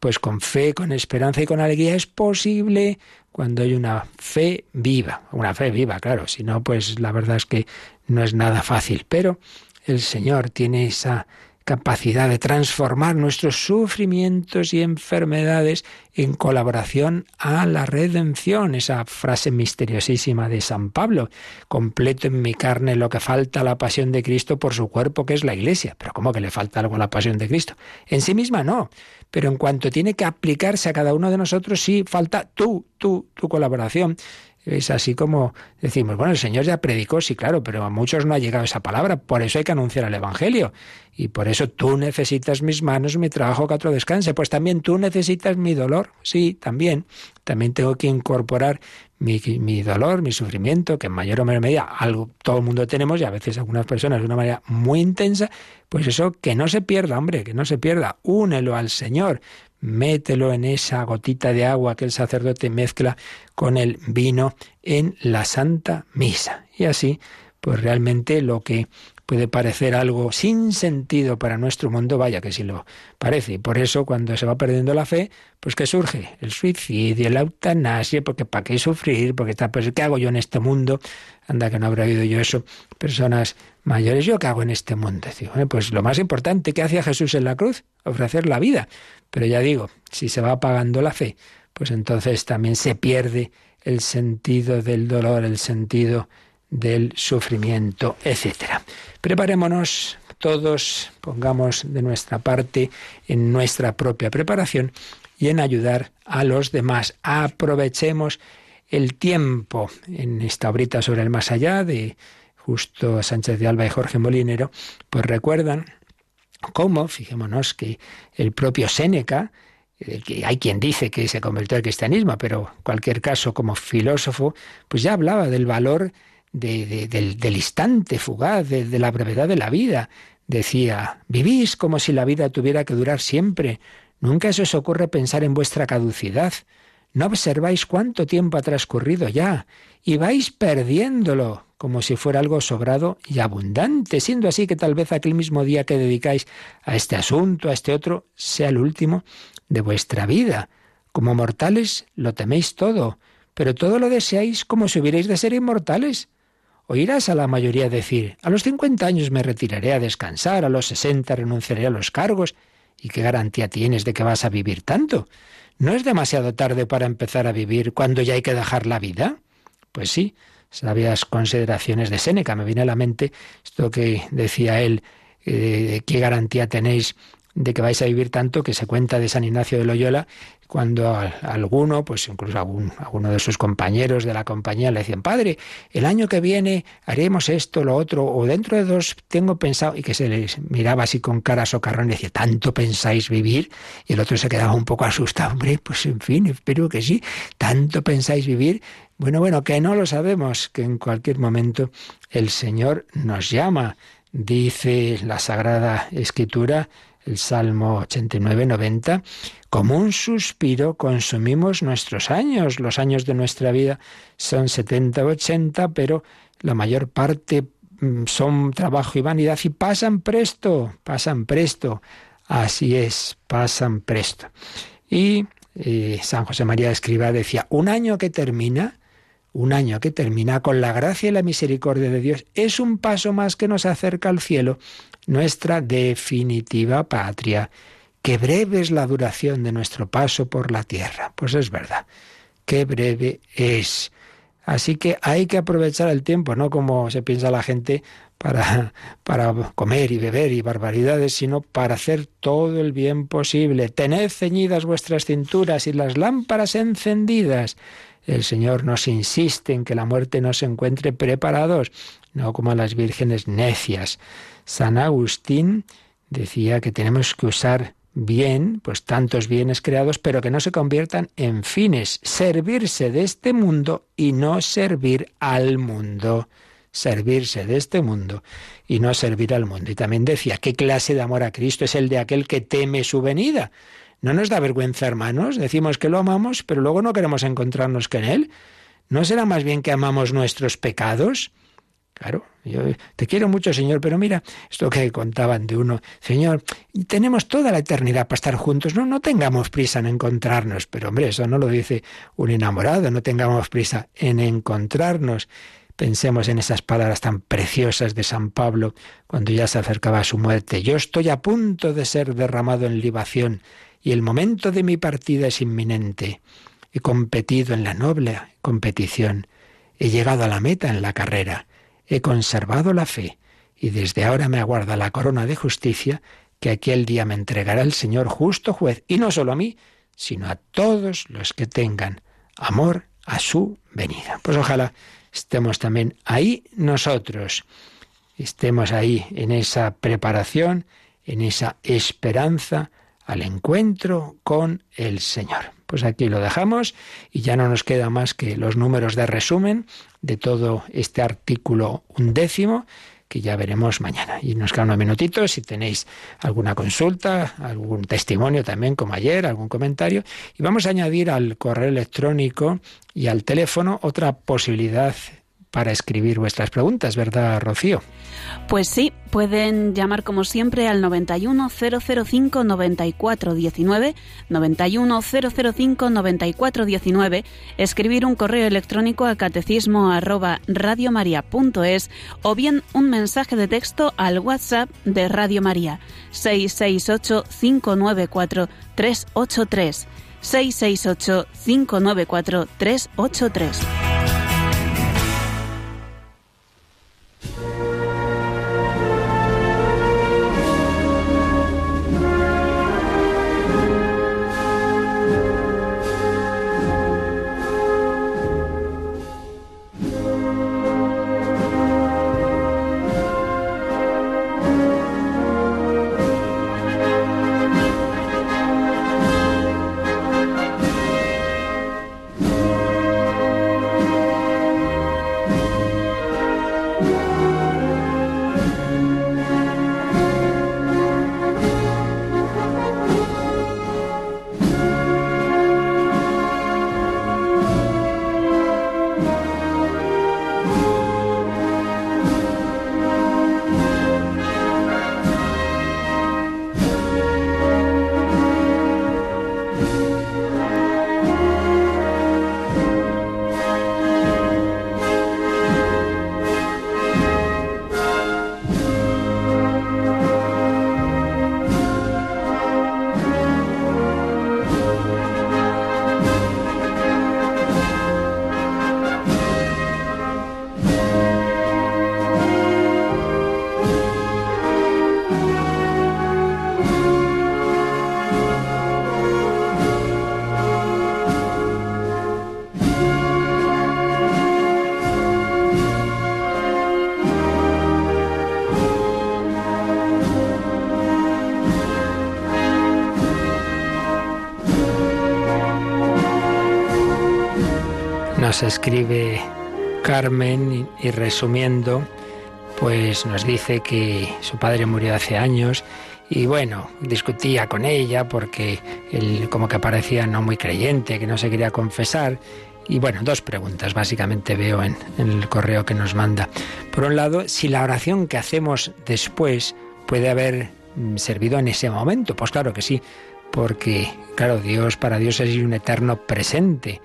pues con fe, con esperanza y con alegría es posible cuando hay una fe viva, una fe viva, claro, si no, pues la verdad es que no es nada fácil, pero el Señor tiene esa capacidad de transformar nuestros sufrimientos y enfermedades en colaboración a la redención. Esa frase misteriosísima de San Pablo, completo en mi carne lo que falta a la pasión de Cristo por su cuerpo, que es la Iglesia. Pero ¿cómo que le falta algo a la pasión de Cristo? En sí misma no, pero en cuanto tiene que aplicarse a cada uno de nosotros, sí falta tú, tú, tu colaboración. Es así como decimos, bueno, el Señor ya predicó, sí, claro, pero a muchos no ha llegado esa palabra, por eso hay que anunciar el Evangelio. Y por eso tú necesitas mis manos, mi trabajo, que otro descanse. Pues también tú necesitas mi dolor, sí, también. También tengo que incorporar mi, mi, dolor, mi sufrimiento, que en mayor o menor medida algo todo el mundo tenemos y a veces algunas personas de una manera muy intensa, pues eso que no se pierda, hombre, que no se pierda. Únelo al Señor mételo en esa gotita de agua que el sacerdote mezcla con el vino en la Santa Misa. Y así, pues realmente lo que puede parecer algo sin sentido para nuestro mundo, vaya que sí lo parece. Y por eso cuando se va perdiendo la fe, pues que surge el suicidio, la eutanasia, porque para qué sufrir, porque está, pues ¿qué hago yo en este mundo? Anda que no habrá oído yo eso. Personas mayores, ¿yo qué hago en este mundo? pues lo más importante que hacía Jesús en la cruz, ofrecer la vida. Pero ya digo, si se va apagando la fe, pues entonces también se pierde el sentido del dolor, el sentido del sufrimiento, etc. Preparémonos todos, pongamos de nuestra parte en nuestra propia preparación y en ayudar a los demás. Aprovechemos el tiempo en esta obrita sobre el más allá de Justo Sánchez de Alba y Jorge Molinero, pues recuerdan cómo, fijémonos que el propio Séneca, eh, hay quien dice que se convirtió al cristianismo, pero en cualquier caso como filósofo, pues ya hablaba del valor del, instante fugaz, de, la brevedad de la vida. Decía, vivís como si la vida tuviera que durar siempre. Nunca se os ocurre pensar en vuestra caducidad. No observáis cuánto tiempo ha transcurrido ya y vais perdiéndolo como si fuera algo sobrado y abundante, siendo así que tal vez aquel mismo día que dedicáis a este asunto, a este otro, sea el último de vuestra vida. Como mortales lo teméis todo, pero todo lo deseáis como si hubierais de ser inmortales. Oirás a la mayoría decir, a los cincuenta años me retiraré a descansar, a los sesenta renunciaré a los cargos. ¿Y qué garantía tienes de que vas a vivir tanto? ¿No es demasiado tarde para empezar a vivir cuando ya hay que dejar la vida? Pues sí, sabias consideraciones de Séneca. Me viene a la mente esto que decía él, eh, qué garantía tenéis de que vais a vivir tanto que se cuenta de San Ignacio de Loyola cuando alguno, pues incluso alguno de sus compañeros de la compañía le decían, padre, el año que viene haremos esto, lo otro, o dentro de dos tengo pensado, y que se les miraba así con cara socarrón y decía, ¿tanto pensáis vivir? Y el otro se quedaba un poco asustado, hombre, pues en fin, espero que sí, ¿tanto pensáis vivir? Bueno, bueno, que no lo sabemos, que en cualquier momento el Señor nos llama, dice la Sagrada Escritura, el Salmo 89-90, como un suspiro consumimos nuestros años. Los años de nuestra vida son 70 o 80, pero la mayor parte mm, son trabajo y vanidad y pasan presto, pasan presto. Así es, pasan presto. Y eh, San José María Escriba decía, un año que termina, un año que termina con la gracia y la misericordia de Dios, es un paso más que nos acerca al cielo nuestra definitiva patria. Qué breve es la duración de nuestro paso por la tierra. Pues es verdad, qué breve es. Así que hay que aprovechar el tiempo, no como se piensa la gente para, para comer y beber y barbaridades, sino para hacer todo el bien posible. Tened ceñidas vuestras cinturas y las lámparas encendidas. El Señor nos insiste en que la muerte nos encuentre preparados, no como a las vírgenes necias. San Agustín decía que tenemos que usar bien, pues tantos bienes creados, pero que no se conviertan en fines, servirse de este mundo y no servir al mundo. servirse de este mundo y no servir al mundo. Y también decía, ¿qué clase de amor a Cristo es el de aquel que teme su venida? ¿No nos da vergüenza, hermanos? Decimos que lo amamos, pero luego no queremos encontrarnos con Él. ¿No será más bien que amamos nuestros pecados? Claro, yo te quiero mucho, Señor, pero mira, esto que contaban de uno, Señor, tenemos toda la eternidad para estar juntos, no, no tengamos prisa en encontrarnos, pero hombre, eso no lo dice un enamorado, no tengamos prisa en encontrarnos. Pensemos en esas palabras tan preciosas de San Pablo cuando ya se acercaba a su muerte. Yo estoy a punto de ser derramado en libación y el momento de mi partida es inminente. He competido en la noble competición. He llegado a la meta en la carrera he conservado la fe y desde ahora me aguarda la corona de justicia que aquel día me entregará el Señor justo juez, y no solo a mí, sino a todos los que tengan amor a su venida. Pues ojalá estemos también ahí nosotros, estemos ahí en esa preparación, en esa esperanza al encuentro con el Señor. Pues aquí lo dejamos y ya no nos queda más que los números de resumen de todo este artículo undécimo que ya veremos mañana. Y nos quedan unos minutitos si tenéis alguna consulta, algún testimonio también como ayer, algún comentario. Y vamos a añadir al correo electrónico y al teléfono otra posibilidad para escribir vuestras preguntas, ¿verdad, Rocío? Pues sí, pueden llamar como siempre al 91005 9419, 91005 9419, escribir un correo electrónico a catecismo arroba o bien un mensaje de texto al WhatsApp de Radio María 668 594 383 668 594 383. Escribe Carmen y, resumiendo, pues nos dice que su padre murió hace años y bueno, discutía con ella porque él como que parecía no muy creyente, que no se quería confesar. Y bueno, dos preguntas básicamente veo en, en el correo que nos manda. Por un lado, si la oración que hacemos después puede haber mm, servido en ese momento. Pues claro que sí, porque claro, Dios para Dios es un eterno presente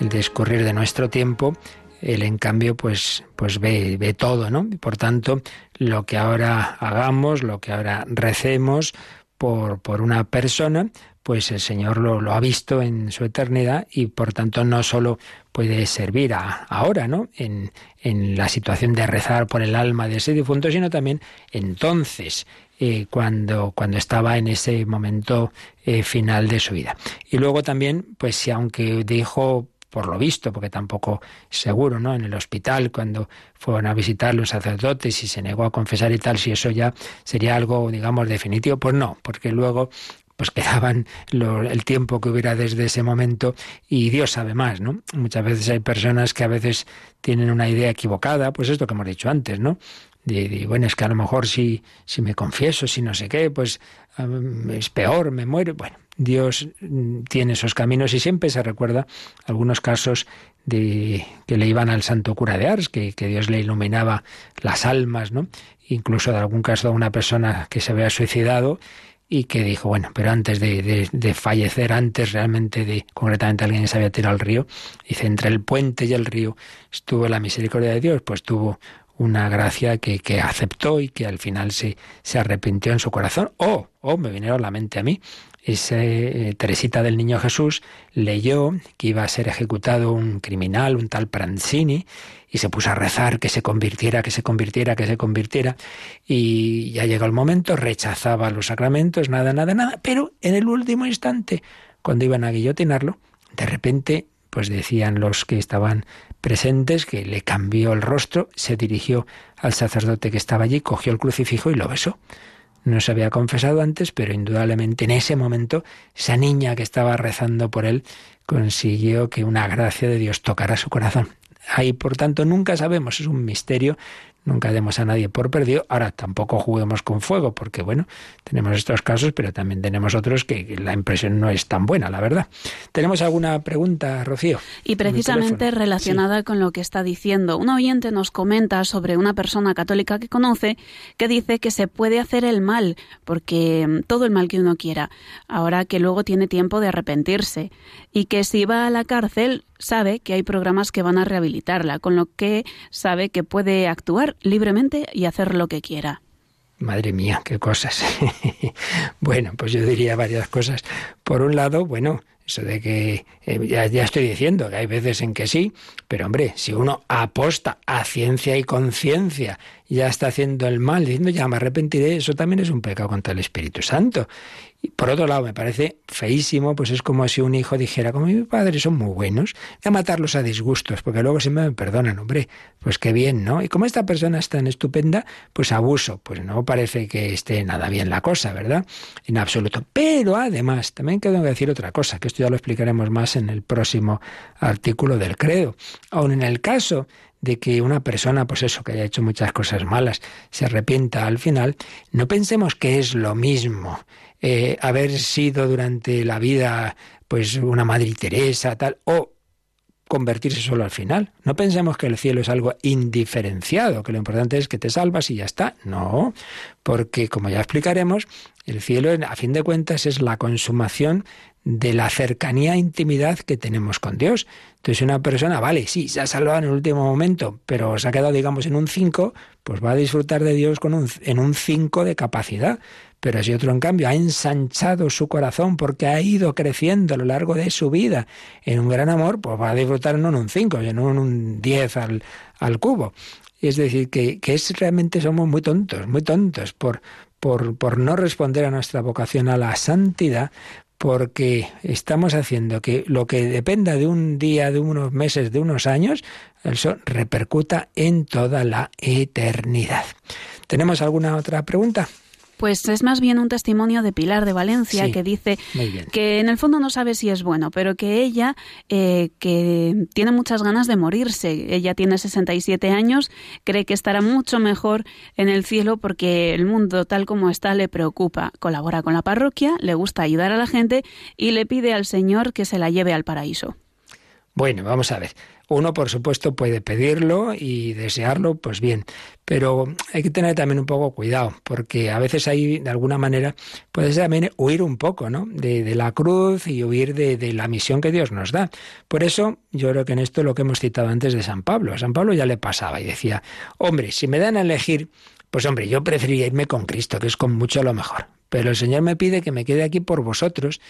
el descurrir de nuestro tiempo, él en cambio pues, pues ve, ve todo, ¿no? Y por tanto, lo que ahora hagamos, lo que ahora recemos por, por una persona, pues el Señor lo, lo, ha visto en su eternidad y por tanto no solo puede servir a, ahora, ¿no? En, en, la situación de rezar por el alma de ese difunto, sino también entonces, eh, cuando, cuando estaba en ese momento eh, final de su vida. Y luego también, pues si aunque dijo por lo visto, porque tampoco seguro, ¿no? En el hospital, cuando fueron a visitar los sacerdotes y se negó a confesar y tal, si eso ya sería algo, digamos, definitivo, pues no, porque luego pues quedaban el tiempo que hubiera desde ese momento y Dios sabe más, ¿no? Muchas veces hay personas que a veces tienen una idea equivocada, pues esto que hemos dicho antes, ¿no? De, bueno, es que a lo mejor si, si me confieso, si no sé qué, pues es peor, me muero. Bueno, Dios mm, tiene esos caminos y siempre se recuerda algunos casos de que le iban al santo cura de Ars, que, que Dios le iluminaba las almas, ¿no? Incluso de algún caso de una persona que se había suicidado y que dijo, bueno, pero antes de, de, fallecer, antes realmente de, concretamente alguien se había tirado al río, dice, entre el puente y el río estuvo la misericordia de Dios, pues tuvo una gracia que, que aceptó y que al final se, se arrepintió en su corazón. O, oh, me vinieron a la mente a mí, ese eh, Teresita del Niño Jesús leyó que iba a ser ejecutado un criminal, un tal Pranzini, y se puso a rezar que se convirtiera, que se convirtiera, que se convirtiera, y ya llegó el momento, rechazaba los sacramentos, nada, nada, nada, pero en el último instante, cuando iban a guillotinarlo, de repente, pues decían los que estaban presentes que le cambió el rostro, se dirigió al sacerdote que estaba allí, cogió el crucifijo y lo besó. No se había confesado antes, pero indudablemente en ese momento esa niña que estaba rezando por él consiguió que una gracia de Dios tocara su corazón. Ahí, por tanto, nunca sabemos, es un misterio Nunca demos a nadie por perdido. Ahora tampoco juguemos con fuego, porque bueno, tenemos estos casos, pero también tenemos otros que la impresión no es tan buena, la verdad. ¿Tenemos alguna pregunta, Rocío? Y precisamente relacionada con lo que está diciendo. Un oyente nos comenta sobre una persona católica que conoce que dice que se puede hacer el mal, porque mm, todo el mal que uno quiera, ahora que luego tiene tiempo de arrepentirse. Y que si va a la cárcel, sabe que hay programas que van a rehabilitarla, con lo que sabe que puede actuar libremente y hacer lo que quiera. Madre mía, qué cosas. bueno, pues yo diría varias cosas. Por un lado, bueno, eso de que eh, ya, ya, estoy diciendo que hay veces en que sí, pero hombre, si uno aposta a ciencia y conciencia, ya está haciendo el mal, diciendo ya me arrepentiré, eso también es un pecado contra el Espíritu Santo. Y por otro lado, me parece feísimo, pues es como si un hijo dijera, como mi padre son muy buenos, voy a matarlos a disgustos, porque luego siempre me perdonan, hombre, pues qué bien, ¿no? Y como esta persona es tan estupenda, pues abuso, pues no parece que esté nada bien la cosa, ¿verdad? En absoluto. Pero además, también tengo que decir otra cosa, que esto ya lo explicaremos más en el próximo artículo del credo. Aun en el caso de que una persona, pues eso, que haya hecho muchas cosas malas, se arrepienta al final, no pensemos que es lo mismo eh, haber sido durante la vida pues una Madre Teresa, tal, o convertirse solo al final. No pensemos que el cielo es algo indiferenciado, que lo importante es que te salvas y ya está. No, porque como ya explicaremos, el cielo a fin de cuentas es la consumación de la cercanía e intimidad que tenemos con Dios. Entonces, una persona, vale, sí, se ha salvado en el último momento, pero se ha quedado, digamos, en un 5, pues va a disfrutar de Dios con un, en un 5 de capacidad. Pero si otro, en cambio, ha ensanchado su corazón porque ha ido creciendo a lo largo de su vida en un gran amor, pues va a disfrutar no en un 5, sino en un 10 al, al cubo. Es decir, que, que es realmente somos muy tontos, muy tontos por, por, por no responder a nuestra vocación a la santidad, porque estamos haciendo que lo que dependa de un día, de unos meses, de unos años, eso repercuta en toda la eternidad. ¿Tenemos alguna otra pregunta? Pues es más bien un testimonio de Pilar de Valencia que dice que en el fondo no sabe si es bueno, pero que ella eh, que tiene muchas ganas de morirse. Ella tiene 67 años, cree que estará mucho mejor en el cielo porque el mundo tal como está le preocupa. Colabora con la parroquia, le gusta ayudar a la gente y le pide al Señor que se la lleve al paraíso. Bueno, vamos a ver. Uno, por supuesto, puede pedirlo y desearlo, pues bien, pero hay que tener también un poco cuidado, porque a veces hay, de alguna manera, puede también huir un poco, ¿no? De, la cruz y huir de, de, la misión que Dios nos da. Por eso, yo creo que en esto lo que hemos citado antes de San Pablo, a San Pablo ya le pasaba y decía, hombre, si me dan a elegir, pues hombre, yo preferiría irme con Cristo, que es con mucho lo mejor. Pero el Señor me pide que me quede aquí por vosotros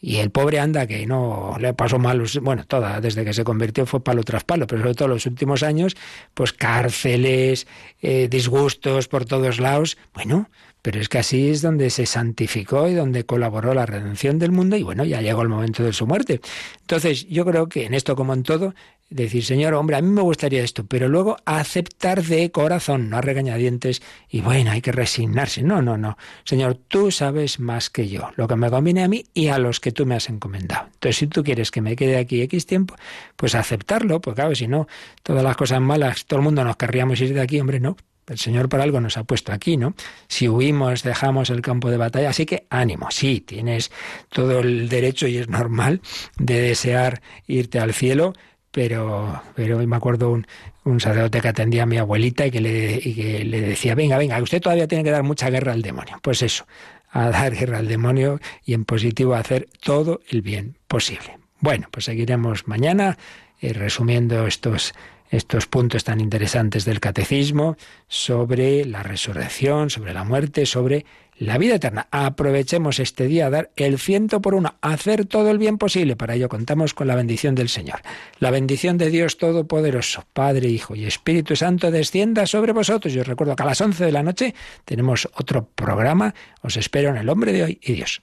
y el pobre anda que no le pasó mal, bueno, toda, desde que se convirtió fue palo tras palo, pero sobre todo los últimos años, pues cárceles, eh, disgustos por todos lados. Bueno, pero es que así es donde se santificó y donde colaboró la redención del mundo y bueno, ya llegó el momento de su muerte. Entonces, yo creo que en esto como en todo, decir, Señor, hombre, a mí me gustaría esto, pero luego aceptar de corazón, no a regañadientes y bueno, hay que resignarse. No, no, no. Señor, tú sabes más que yo, lo que me conviene a mí y a los que tú me has encomendado. Entonces, si tú quieres que me quede aquí X tiempo, pues aceptarlo, pues claro, si no, todas las cosas malas, todo el mundo nos querríamos ir de aquí, hombre, no. El Señor por algo nos ha puesto aquí, ¿no? Si huimos, dejamos el campo de batalla. Así que ánimo, sí, tienes todo el derecho y es normal de desear irte al cielo, pero, pero me acuerdo un, un sacerdote que atendía a mi abuelita y que, le, que le decía, venga, venga, usted todavía tiene que dar mucha guerra al demonio. Pues eso, a dar guerra al demonio y en positivo a hacer todo el bien posible. Bueno, pues seguiremos mañana eh, resumiendo estos estos puntos tan interesantes del catecismo sobre la resurrección, sobre la muerte, sobre la vida eterna. Aprovechemos este día a dar el ciento por uno, hacer todo el bien posible. Para ello contamos con la bendición del Señor. La bendición de Dios Todopoderoso, Padre, Hijo y Espíritu Santo, descienda sobre vosotros. Yo os recuerdo que a las once de la noche tenemos otro programa. Os espero en el hombre de hoy y Dios.